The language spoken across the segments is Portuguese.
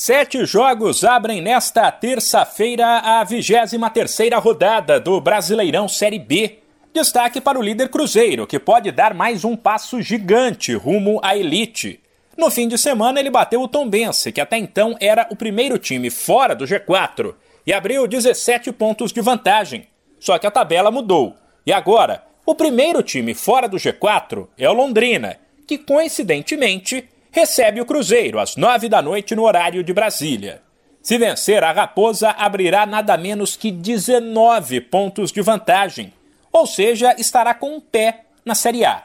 Sete jogos abrem nesta terça-feira a 23ª rodada do Brasileirão Série B. Destaque para o líder Cruzeiro, que pode dar mais um passo gigante rumo à elite. No fim de semana ele bateu o Tombense, que até então era o primeiro time fora do G4, e abriu 17 pontos de vantagem. Só que a tabela mudou. E agora, o primeiro time fora do G4 é o Londrina, que coincidentemente recebe o Cruzeiro às nove da noite no horário de Brasília. Se vencer, a Raposa abrirá nada menos que 19 pontos de vantagem, ou seja, estará com um pé na Série A.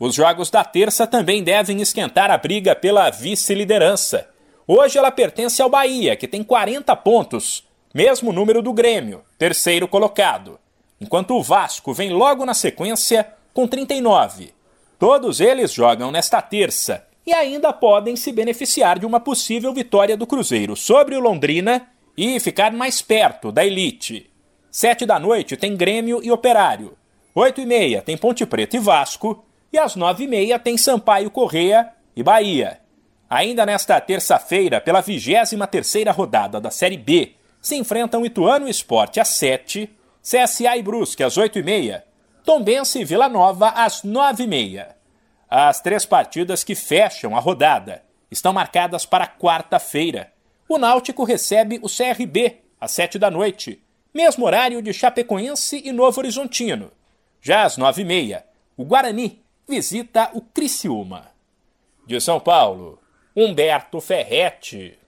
Os jogos da terça também devem esquentar a briga pela vice-liderança. Hoje ela pertence ao Bahia, que tem 40 pontos, mesmo número do Grêmio, terceiro colocado, enquanto o Vasco vem logo na sequência com 39. Todos eles jogam nesta terça e ainda podem se beneficiar de uma possível vitória do Cruzeiro sobre o Londrina e ficar mais perto da elite. Sete da noite tem Grêmio e Operário. Oito e meia tem Ponte Preta e Vasco. E às nove e meia tem Sampaio Correia e Bahia. Ainda nesta terça-feira, pela 23 terceira rodada da Série B, se enfrentam Ituano Esporte às sete, CSA e Brusque às oito e meia, Tombense e Vila Nova às nove e meia. As três partidas que fecham a rodada estão marcadas para quarta-feira. O Náutico recebe o CRB às sete da noite, mesmo horário de Chapecoense e Novo Horizontino. Já às nove e meia, o Guarani visita o Criciúma. De São Paulo, Humberto Ferretti.